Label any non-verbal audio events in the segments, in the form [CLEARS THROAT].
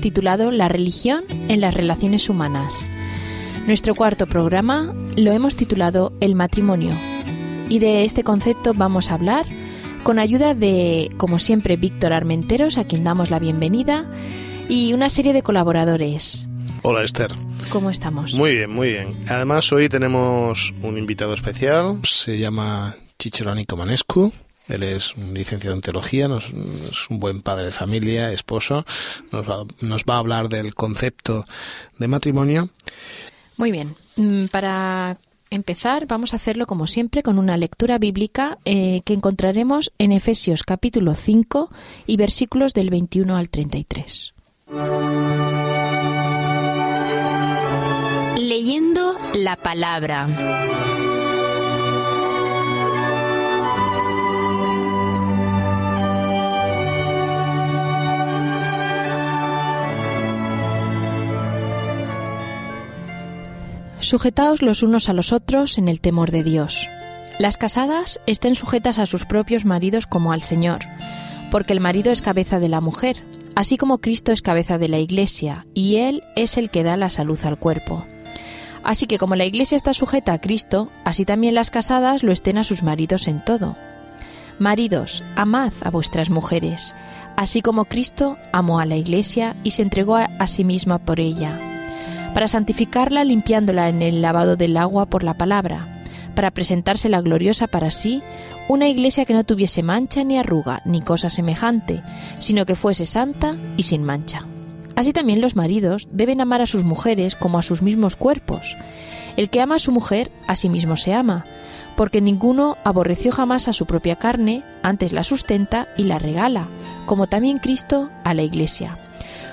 titulado La religión en las relaciones humanas. Nuestro cuarto programa lo hemos titulado El matrimonio y de este concepto vamos a hablar con ayuda de, como siempre, Víctor Armenteros, a quien damos la bienvenida, y una serie de colaboradores. Hola Esther. ¿Cómo estamos? Muy bien, muy bien. Además hoy tenemos un invitado especial, se llama Chicherónico Manescu. Él es un licenciado en teología, es un buen padre de familia, esposo. Nos va, nos va a hablar del concepto de matrimonio. Muy bien. Mm, para empezar, vamos a hacerlo como siempre con una lectura bíblica eh, que encontraremos en Efesios capítulo 5 y versículos del 21 al 33. Leyendo la palabra. Sujetaos los unos a los otros en el temor de Dios. Las casadas estén sujetas a sus propios maridos como al Señor, porque el marido es cabeza de la mujer, así como Cristo es cabeza de la Iglesia, y Él es el que da la salud al cuerpo. Así que como la Iglesia está sujeta a Cristo, así también las casadas lo estén a sus maridos en todo. Maridos, amad a vuestras mujeres, así como Cristo amó a la Iglesia y se entregó a, sí misma por ella para santificarla limpiándola en el lavado del agua por la palabra, para presentársela gloriosa para sí, una iglesia que no tuviese mancha ni arruga ni cosa semejante, sino que fuese santa y sin mancha. Así también los maridos deben amar a sus mujeres como a sus mismos cuerpos. El que ama a su mujer, a sí mismo se ama, porque ninguno aborreció jamás a su propia carne, antes la sustenta y la regala, como también Cristo a la iglesia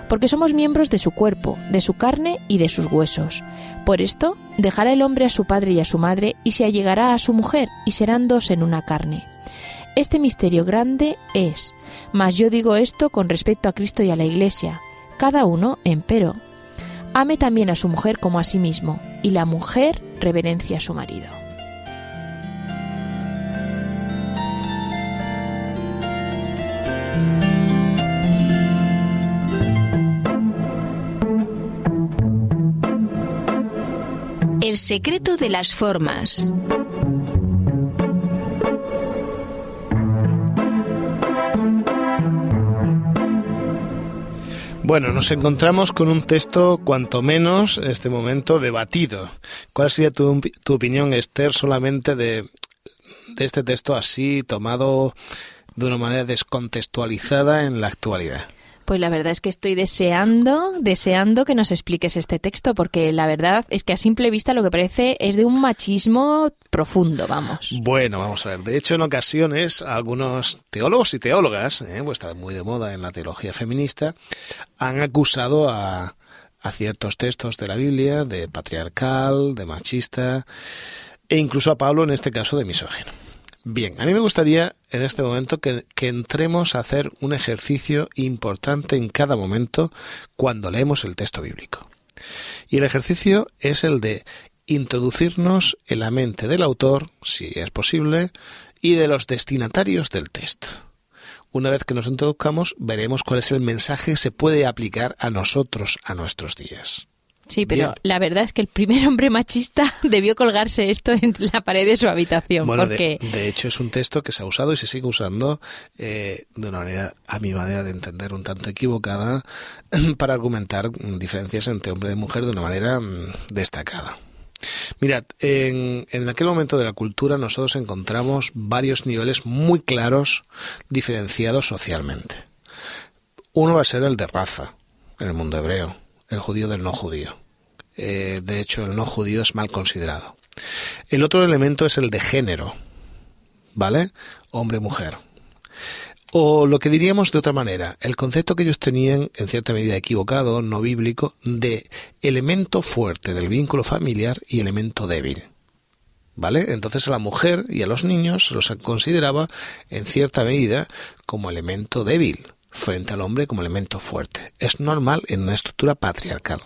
porque somos miembros de su cuerpo, de su carne y de sus huesos. Por esto, dejará el hombre a su padre y a su madre, y se allegará a su mujer, y serán dos en una carne. Este misterio grande es, mas yo digo esto con respecto a Cristo y a la Iglesia, cada uno, empero, ame también a su mujer como a sí mismo, y la mujer reverencia a su marido. Secreto de las formas. Bueno, nos encontramos con un texto cuanto menos en este momento debatido. ¿Cuál sería tu, opinión, Esther, solamente de este texto así tomado de una manera descontextualizada en la actualidad? Pues la verdad es que estoy deseando, deseando que nos expliques este texto, porque la verdad es que a simple vista lo que parece es de un machismo profundo, vamos. Bueno, vamos a ver. De hecho, en ocasiones, algunos teólogos y teólogas, eh, pues está muy de moda en la teología feminista, han acusado a, a ciertos textos de la Biblia de patriarcal, de machista, e incluso a Pablo en este caso de misógino. Bien, a mí me gustaría en este momento que, que, entremos a hacer un ejercicio importante en cada momento cuando leemos el texto bíblico. Y el ejercicio es el de introducirnos en la mente del autor, si es posible, y de los destinatarios del texto. Una vez que nos introduzcamos, veremos cuál es el mensaje que se puede aplicar a nosotros, a nuestros días. Sí, pero Bien. la verdad es que el primer hombre machista [LAUGHS] debió colgarse esto en la pared de su habitación. Bueno, porque... de, de, hecho es un texto que se ha usado y se sigue usando eh, de una manera, a mi manera de entender, un tanto equivocada [CLEARS THROAT] para argumentar diferencias entre hombre y mujer de una manera mm, destacada. Mirad, en, en, aquel momento de la cultura nosotros encontramos varios niveles muy claros diferenciados socialmente. Uno va a ser el de raza, en el mundo hebreo el judío del no judío. Eh, de hecho, el no judío es mal considerado. El otro elemento es el de género, ¿vale? Hombre-mujer. O lo que diríamos de otra manera, el concepto que ellos tenían, en cierta medida equivocado, no bíblico, de elemento fuerte del vínculo familiar y elemento débil. ¿Vale? Entonces a la mujer y a los niños los consideraba, en cierta medida, como elemento débil, frente al hombre como elemento fuerte. Es normal en una estructura patriarcal.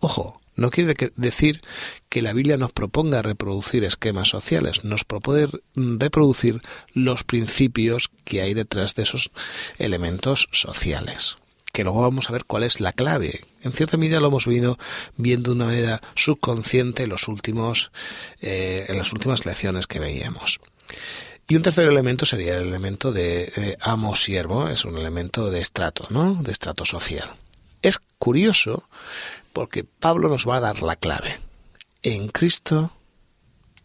Ojo, no quiere decir que la Biblia nos proponga reproducir esquemas sociales, nos propone reproducir los principios que hay detrás de esos elementos sociales. Que luego vamos a ver cuál es la clave. En cierta medida lo hemos venido viendo de una manera subconsciente en, los últimos, eh, en las últimas lecciones que veíamos. Y un tercer elemento sería el elemento de eh, amo-siervo, es un elemento de estrato, ¿no? De estrato social. Es curioso porque Pablo nos va a dar la clave. En Cristo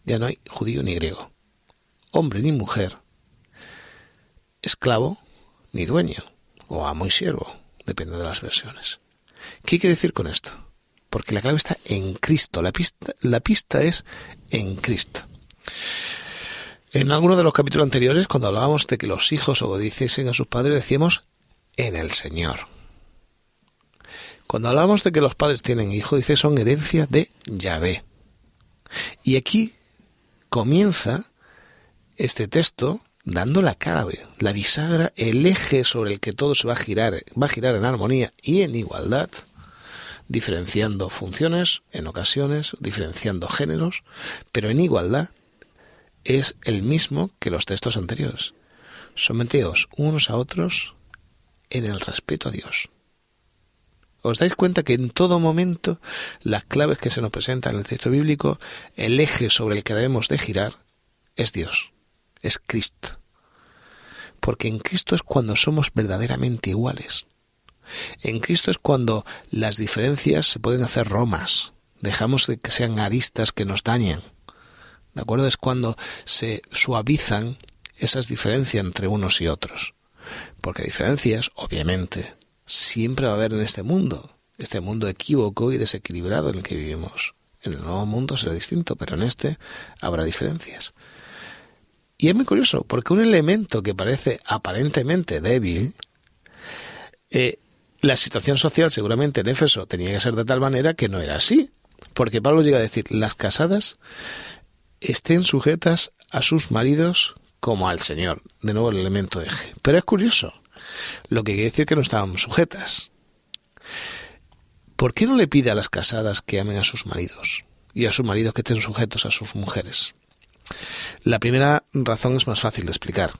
ya no hay judío ni griego, hombre ni mujer, esclavo ni dueño, o amo y siervo, depende de las versiones. ¿Qué quiere decir con esto? Porque la clave está en Cristo, la pista, la pista es en Cristo. En alguno de los capítulos anteriores, cuando hablábamos de que los hijos obedeciesen a sus padres, decíamos en el Señor. Cuando hablábamos de que los padres tienen hijos, dice son herencias de Yahvé. Y aquí comienza este texto dando la clave, la bisagra, el eje sobre el que todo se va a girar, va a girar en armonía y en igualdad, diferenciando funciones en ocasiones, diferenciando géneros, pero en igualdad es el mismo que los textos anteriores. Someteos unos a otros en el respeto a Dios. ¿Os dais cuenta que en todo momento las claves que se nos presentan en el texto bíblico, el eje sobre el que debemos de girar es Dios, es Cristo? Porque en Cristo es cuando somos verdaderamente iguales. En Cristo es cuando las diferencias se pueden hacer romas, dejamos de que sean aristas que nos dañan ¿De acuerdo? Es cuando se suavizan esas diferencias entre unos y otros. Porque diferencias, obviamente, siempre va a haber en este mundo, este mundo equívoco y desequilibrado en el que vivimos. En el nuevo mundo será distinto, pero en este habrá diferencias. Y es muy curioso, porque un elemento que parece aparentemente débil, eh, la situación social seguramente en Éfeso tenía que ser de tal manera que no era así. Porque Pablo llega a decir, las casadas estén sujetas a sus maridos como al Señor. De nuevo el elemento eje. Pero es curioso, lo que quiere decir que no estaban sujetas. ¿Por qué no le pide a las casadas que amen a sus maridos y a sus maridos que estén sujetos a sus mujeres? La primera razón es más fácil de explicar.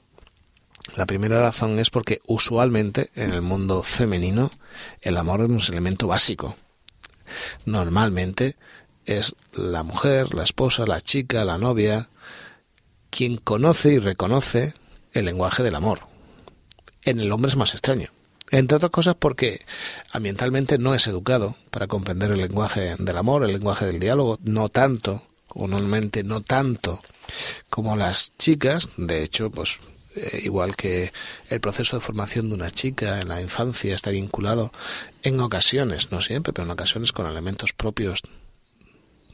La primera razón es porque usualmente en el mundo femenino el amor es un elemento básico. Normalmente es la mujer, la esposa, la chica, la novia, quien conoce y reconoce el lenguaje del amor. En el hombre es más extraño. Entre otras cosas porque ambientalmente no es educado para comprender el lenguaje del amor, el lenguaje del diálogo, no tanto, o normalmente no tanto como las chicas. De hecho, pues eh, igual que el proceso de formación de una chica en la infancia está vinculado en ocasiones, no siempre, pero en ocasiones con elementos propios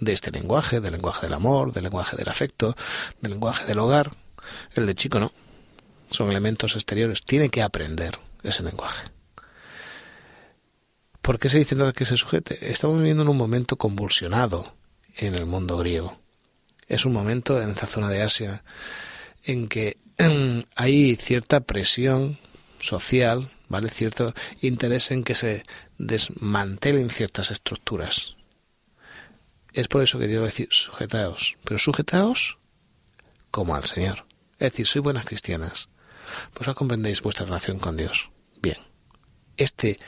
de este lenguaje, del lenguaje del amor, del lenguaje del afecto, del lenguaje del hogar. El de chico no. Son elementos exteriores. Tiene que aprender ese lenguaje. ¿Por qué se dice que se sujete? Estamos viviendo en un momento convulsionado en el mundo griego. Es un momento en esta zona de Asia en que [CLEARS THROAT] hay cierta presión social, ¿vale? Cierto interés en que se desmantelen ciertas estructuras es por eso que a decir, sujetaos, pero sujetaos como al Señor. Es decir, soy buenas cristianas. Pues comprendéis vuestra relación con Dios. Bien. Este,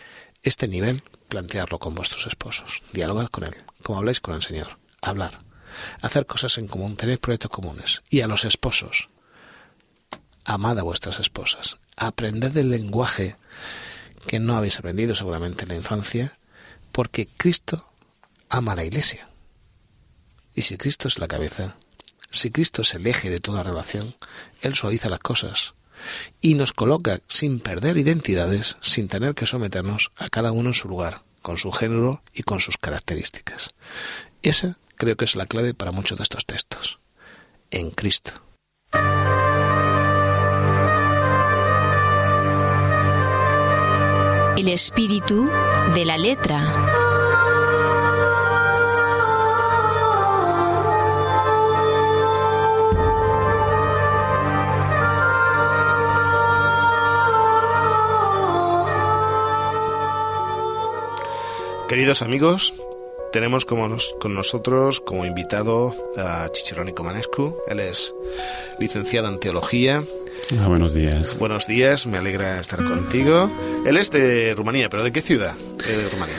este nivel, plantearlo con vuestros esposos. Dialogad con Él, como habláis con el Señor. Hablar. Hacer cosas en común, tener proyectos comunes. Y a los esposos. Amad a vuestras esposas. Aprended del lenguaje que no habéis aprendido seguramente en la infancia, porque Cristo ama a la iglesia. Y si Cristo es la cabeza, si Cristo es el eje de toda relación, Él suaviza las cosas y nos coloca sin perder identidades, sin tener que someternos a cada uno en su lugar, con su género y con sus características. Esa creo que es la clave para muchos de estos textos. En Cristo. el espíritu de la letra. Queridos amigos, tenemos como con nosotros como invitado a Chichirónico Manescu. Él es licenciado en teología. Ah, buenos días. Buenos días, me alegra estar contigo. Él es de Rumanía, pero ¿de qué ciudad de Rumanía?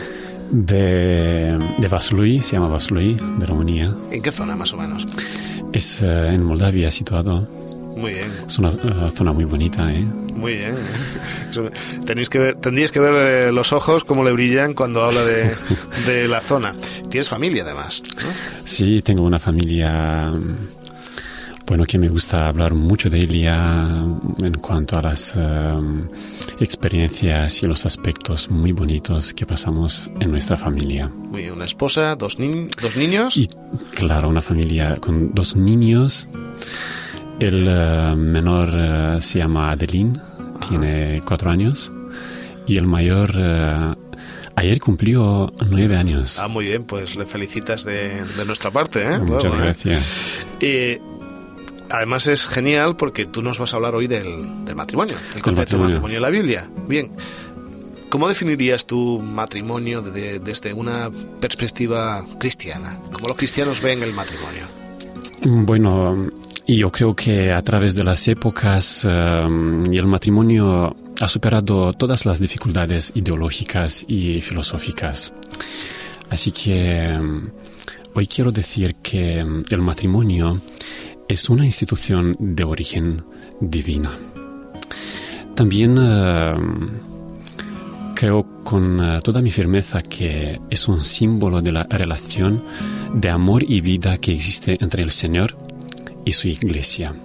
De, de Vaslui, se llama Vaslui, de Rumanía. ¿En qué zona más o menos? Es eh, en Moldavia situado. Muy bien. Es una uh, zona muy bonita, ¿eh? Muy bien. Tenéis que ver, tendríais que ver eh, los ojos cómo le brillan cuando habla de, [LAUGHS] de la zona. Tienes familia además, ¿no? Sí, tengo una familia, bueno, que me gusta hablar mucho de ella en cuanto a las um, experiencias y los aspectos muy bonitos que pasamos en nuestra familia. Muy bien. Una esposa, dos, ni dos niños. Y claro, una familia con dos niños. El uh, menor uh, se llama Adeline, tiene cuatro años, y el mayor uh, ayer cumplió nueve años. Ah, muy bien, pues le felicitas de, de nuestra parte, ¿eh? Muchas ¿eh? gracias. Eh, además es genial porque tú nos vas a hablar hoy del, del matrimonio, el concepto de matrimonio. en la Biblia. Bien, ¿cómo definirías tu matrimonio de- desde una perspectiva cristiana? ¿Cómo los cristianos ven el matrimonio? Bueno, y yo creo que a través de las épocas y el matrimonio ha superado todas las dificultades ideológicas y filosóficas. Así que um, hoy quiero decir que um, el matrimonio es una institución de origen divina. También creo con uh, toda mi firmeza que es un símbolo de la relación de amor y vida que existe entre el Señor y su iglesia.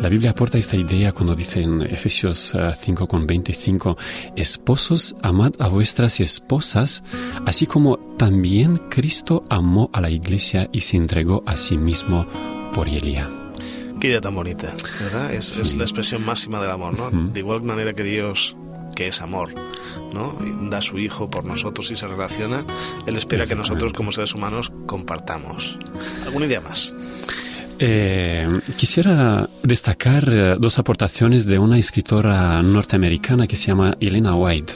La Biblia aporta esta idea cuando dice en Efesios eh, 5 con 25, esposos, amad a vuestras esposas, así como también Cristo amó a la iglesia y se entregó a sí mismo por ella. Qué idea tan bonita, ¿verdad? Es, es la expresión máxima del amor, ¿no? Ujú. De igual manera que Dios, que es amor, ¿no? Da su Hijo por nosotros y se relaciona, Él espera que nosotros como seres humanos compartamos. ¿Alguna idea más? Eh, quisiera destacar eh, dos aportaciones de una escritora norteamericana que se llama Elena White.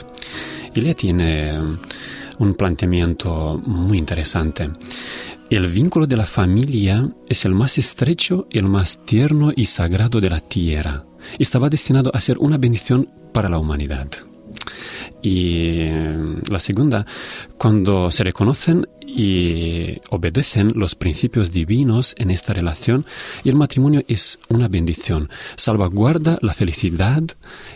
Ella tiene un planteamiento muy interesante. El vínculo de la familia es el más estrecho, el más tierno y sagrado de la tierra. Estaba destinado a ser una bendición para la humanidad. Y eh, la segunda, cuando se reconocen y obedecen los principios divinos en esta relación, y el matrimonio es una bendición. Salvaguarda la felicidad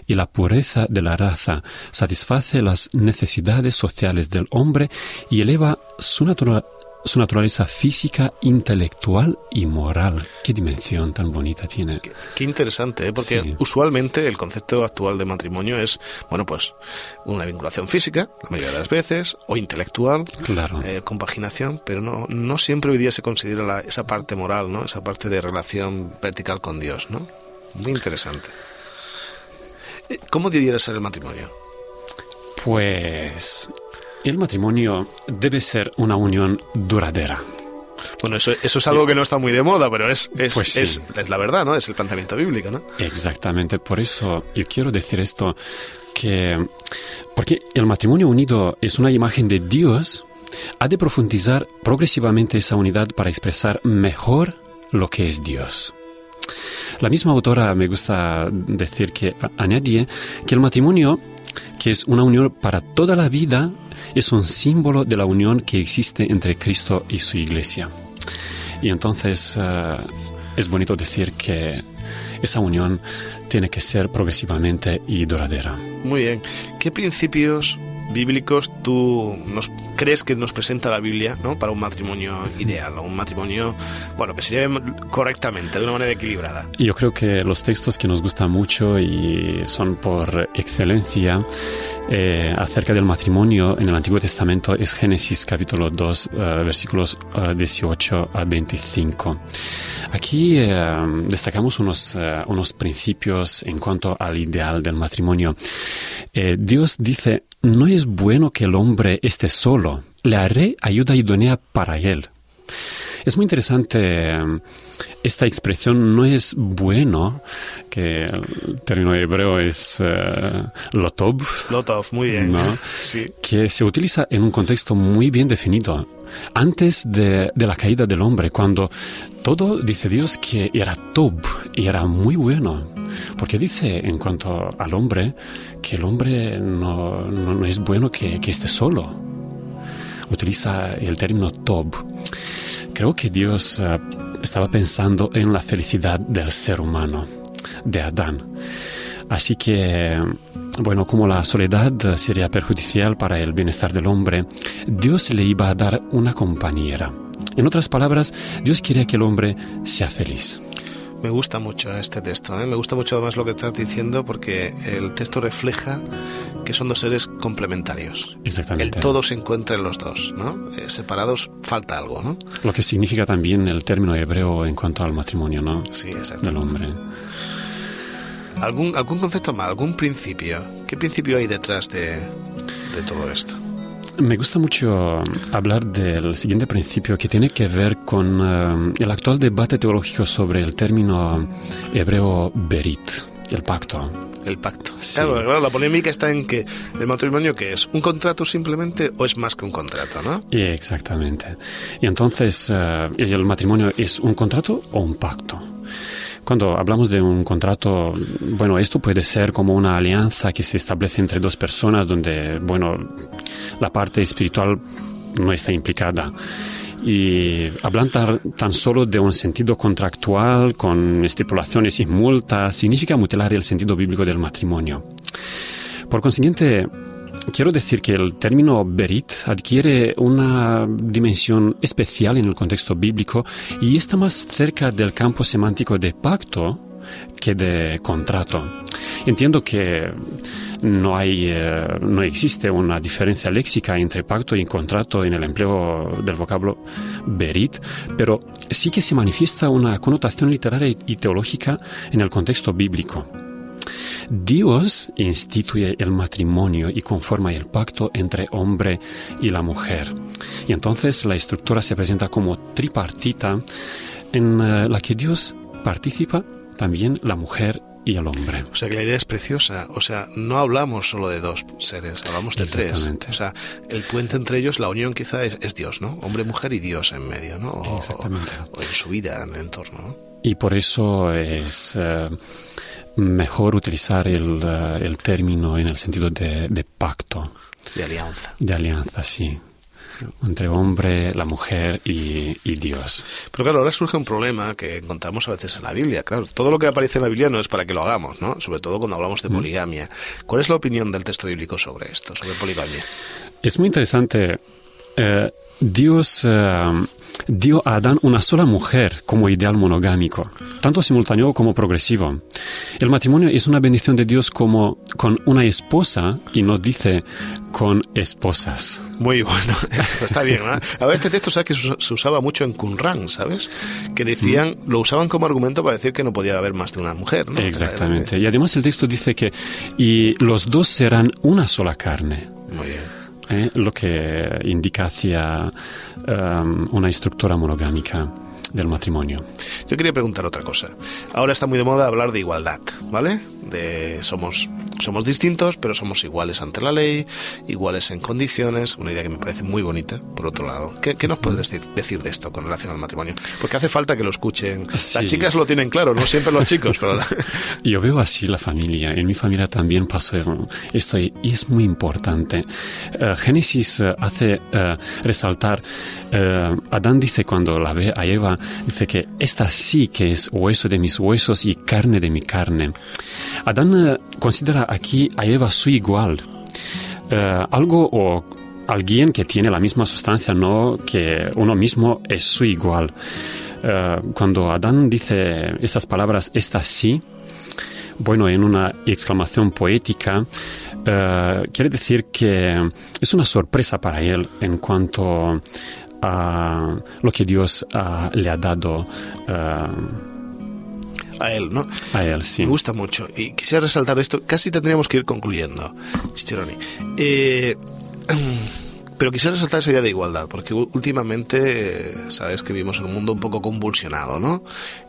y la pureza de la raza, satisface las necesidades sociales del hombre y eleva su, natura- su naturaleza física, intelectual y moral. Qué dimensión tan bonita tiene. Qué interesante, ¿eh? porque Sí. usualmente el concepto actual de matrimonio es, bueno, pues una vinculación física, la mayoría de las veces, o intelectual, Claro. eh, compaginación, pero no, no siempre hoy día se considera la- esa parte moral, ¿no? Esa parte de relación vertical con Dios, ¿no? Muy interesante. Eh, ¿Cómo debiera ser el matrimonio? Pues el matrimonio debe ser una unión duradera. Bueno, eso, eso es algo que no está muy de moda, pero es, es, Pues sí. es, es la verdad, ¿no? Es el planteamiento bíblico, ¿no? Exactamente, por eso yo quiero decir esto, que porque el matrimonio unido es una imagen de Dios, ha de profundizar progresivamente esa unidad para expresar mejor lo que es Dios. La misma autora me gusta decir que añade que el matrimonio, que es una unión para toda la vida, es un símbolo de la unión que existe entre Cristo y su iglesia. Y entonces eh, es bonito decir que esa unión tiene que ser progresivamente y duradera. Muy bien. ¿Qué principios bíblicos tú nos crees que nos presenta la Biblia ¿no? para un matrimonio ideal, o un matrimonio bueno que se lleve correctamente, de una manera equilibrada? Yo creo que los textos que nos gustan mucho y son por excelencia eh, acerca del matrimonio en el Antiguo Testamento es Génesis capítulo 2, eh, versículos 18 eh, a 25. Aquí destacamos unos, unos principios en cuanto al ideal del matrimonio. Dios dice, no es bueno que el hombre esté solo, le haré ayuda idónea para él. Es muy interesante em, esta expresión, no es bueno, que el término hebreo es uh, lotov. Lotov, muy bien. [LAUGHS] Sí. Que se utiliza en un contexto muy bien definido. Antes de, de, la caída del hombre, cuando todo dice Dios que era tob y era muy bueno. Porque dice en cuanto al hombre que el hombre no, no, es bueno que, que esté solo. Utiliza el término tob. Creo que Dios eh, estaba pensando en la felicidad del ser humano, de Adán. Así que, bueno, como la soledad sería perjudicial para el bienestar del hombre, Dios le iba a dar una compañera. En otras palabras, Dios quería que el hombre sea feliz. Me gusta mucho este texto, ¿eh? me gusta mucho además lo que estás diciendo porque el texto refleja que son dos seres complementarios. Exactamente. El todo se encuentra en los dos, ¿no? Eh, separados falta algo, ¿no? Lo que significa también el término hebreo en cuanto al matrimonio, ¿no? Sí, exacto. Del hombre. ¿Algún, algún concepto más, algún principio? ¿Qué principio hay detrás de, de todo esto? Me gusta mucho hablar del siguiente principio que tiene que ver con uh, el actual debate teológico sobre el término hebreo berit, el pacto. El pacto. Sí. Claro, claro, la polémica está en que el matrimonio que es un contrato simplemente o es más que un contrato, ¿no? Y exactamente. Y entonces, uh, ¿el matrimonio es un contrato o un pacto? Cuando hablamos de un contrato, bueno, esto puede ser como una alianza que se establece entre dos personas donde, bueno, la parte espiritual no está implicada. Y hablar tan, solo de un sentido contractual con estipulaciones y multas significa mutilar el sentido bíblico del matrimonio. Por consiguiente, quiero decir que el término berit adquiere una dimensión especial en el contexto bíblico y está más cerca del campo semántico de pacto que de contrato. Entiendo que no, hay, eh, no existe una diferencia léxica entre pacto y contrato en el empleo del vocablo berit, pero sí que se manifiesta una connotación literaria y teológica en el contexto bíblico. Dios instituye el matrimonio y conforma el pacto entre hombre y la mujer. Y entonces la estructura se presenta como tripartita en eh, la que Dios participa también la mujer y el hombre. O sea que la idea es preciosa. O sea, no hablamos solo de dos seres, hablamos de tres. O sea, el puente entre ellos, la unión quizá es, Dios, ¿no? Hombre, mujer y Dios en medio, ¿no? Exactamente. O, en su vida, en el entorno, ¿no? Y por eso es eh, mejor utilizar el, uh, el, término en el sentido de, de pacto. De alianza. De alianza, sí entre hombre, la mujer y, y, Dios. Pero claro, ahora surge un problema que encontramos a veces en la Biblia. Claro, todo lo que aparece en la Biblia no es para que lo hagamos, ¿no? Sobre todo cuando hablamos de poligamia. ¿Cuál es la opinión del texto bíblico sobre esto, sobre poligamia? Es muy interesante. Eh, Dios uh, dio a Adán una sola mujer como ideal monogámico, tanto simultáneo como progresivo. El matrimonio es una bendición de Dios como con una esposa y no dice con esposas. Muy bueno, [LAUGHS] está bien. ¿no? A ver, este texto sabes que se usaba mucho en Qumran, ¿sabes? Que decían, mm. lo usaban como argumento para decir que no podía haber más de una mujer, ¿no? Exactamente. Y además el texto dice que y los dos serán una sola carne. Muy bien. ¿Eh? lo que indica hacia um, una estructura monogámica del matrimonio. Yo quería preguntar otra cosa. Ahora está muy de moda hablar de igualdad, ¿vale? De somos somos distintos, pero somos iguales ante la ley, iguales en condiciones, una idea que me parece muy bonita, por otro lado. ¿Qué, qué nos puedes decir de esto con relación al matrimonio? Porque hace falta que lo escuchen. Las chicas lo tienen claro, no siempre los chicos, pero... [LAUGHS] Yo veo así la familia. En mi familia también pasó esto y es muy importante. Uh, Génesis uh, hace uh, resaltar, Adán dice cuando la ve a Eva, dice que esta sí que es hueso de mis huesos y carne de mi carne. Adán considera aquí a Eva su igual. eh, algo o alguien que tiene la misma sustancia, no que uno mismo es su igual. Eh, cuando Adán dice estas palabras, esta sí, bueno, en una exclamación poética, eh, quiere decir que es una sorpresa para él en cuanto a lo que Dios ah, le ha dado. Eh, a él, ¿no? A él, sí. Me gusta mucho. Y quisiera resaltar esto, casi tendríamos que ir concluyendo, Chicheroni. Eh, [CLEARS THROAT] pero quisiera resaltar esa idea de igualdad, porque últimamente sabes que vivimos en un mundo un poco convulsionado, ¿no?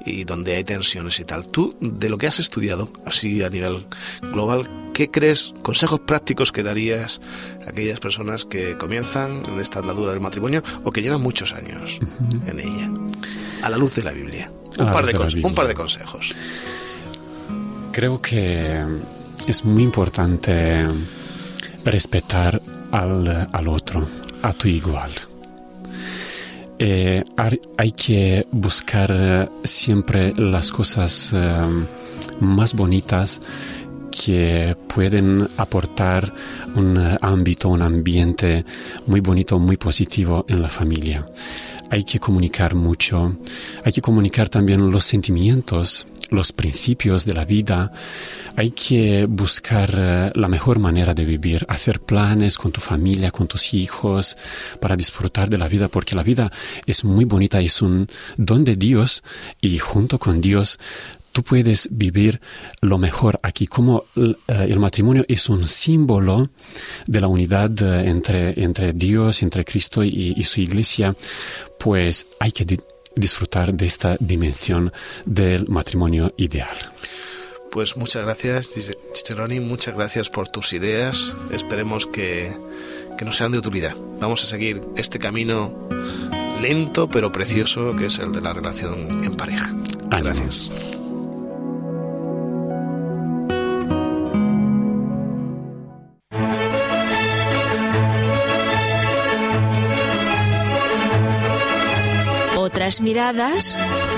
Y donde hay tensiones y tal. Tú, de lo que has estudiado, así a nivel global, ¿qué crees, consejos prácticos que darías a aquellas personas que comienzan en esta andadura del matrimonio o que llevan muchos años en ella? A la luz de la Biblia. Un, par de, un par de consejos. Creo que es muy importante respetar al, al otro, a tu igual. Eh, hay que buscar siempre las cosas eh, más bonitas que pueden aportar un ámbito, un ambiente muy bonito, muy positivo en la familia. Hay que comunicar mucho, hay que comunicar también los sentimientos los principios de la vida, hay que buscar eh, la mejor manera de vivir, hacer planes con tu familia, con tus hijos, para disfrutar de la vida, porque la vida es muy bonita, es un don de Dios y junto con Dios tú puedes vivir lo mejor aquí, como eh, el matrimonio es un símbolo de la unidad eh, entre, entre Dios, entre Cristo y, y su iglesia, pues hay que disfrutar de esta dimensión del matrimonio ideal. Pues muchas gracias, Ciceroni, muchas gracias por tus ideas. Esperemos que, que nos sean de utilidad. Vamos a seguir este camino lento pero precioso que es el de la relación en pareja. Gracias. Otras miradas,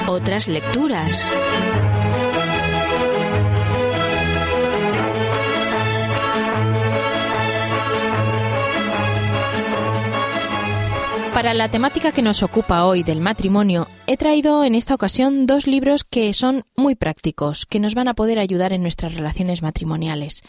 otras lecturas. Para la temática que nos ocupa hoy del matrimonio, he traído en esta ocasión dos libros que son muy prácticos, que nos van a poder ayudar en nuestras relaciones matrimoniales.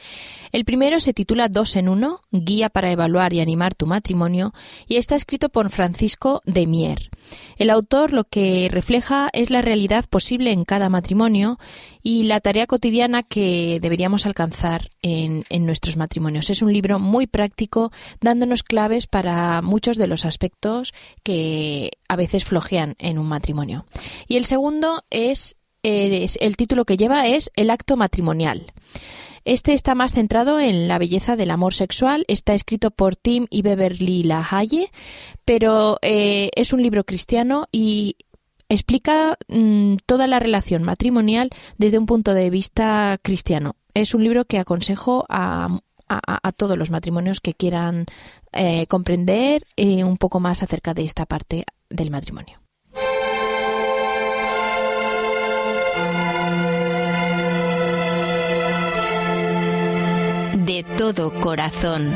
El primero se titula Dos en uno, Guía para evaluar y animar tu matrimonio, y está escrito por Francisco de Mier. El autor lo que refleja es la realidad posible en cada matrimonio y la tarea cotidiana que deberíamos alcanzar en, nuestros matrimonios. Es un libro muy práctico, dándonos claves para muchos de los aspectos que a veces flojean en un matrimonio. Y el segundo es, eh, es el título que lleva es El acto matrimonial. Este está más centrado en la belleza del amor sexual, está escrito por Tim y Beverly LaHaye, pero eh, es un libro cristiano y explica mm, toda la relación matrimonial desde un punto de vista cristiano. Es un libro que aconsejo a, todos los matrimonios que quieran eh, comprender eh, un poco más acerca de esta parte del matrimonio. de todo corazón.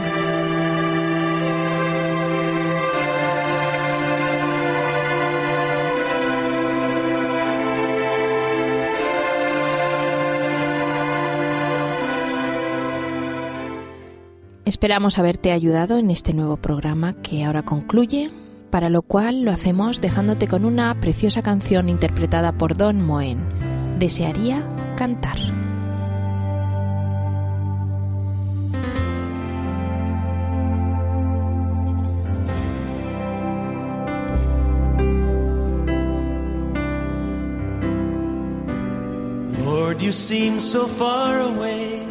Esperamos haberte ayudado en este nuevo programa que ahora concluye, para lo cual lo hacemos dejándote con una preciosa canción interpretada por Don Moen. Desearía cantar. you seem so far away,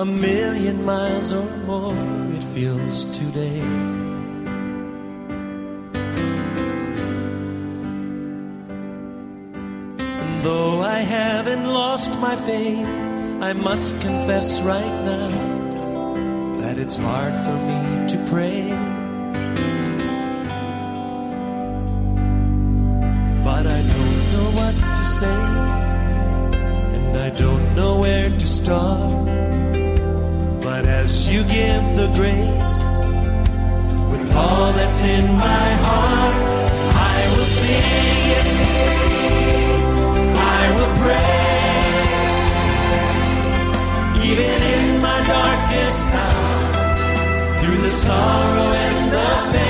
a million miles or more, it feels today. And though I haven't lost my faith, I must confess right now that it's hard for me to pray. Grace, with all that's in my heart, I will sing, yes, I will pray. Even in my darkest hour, through the sorrow and the pain,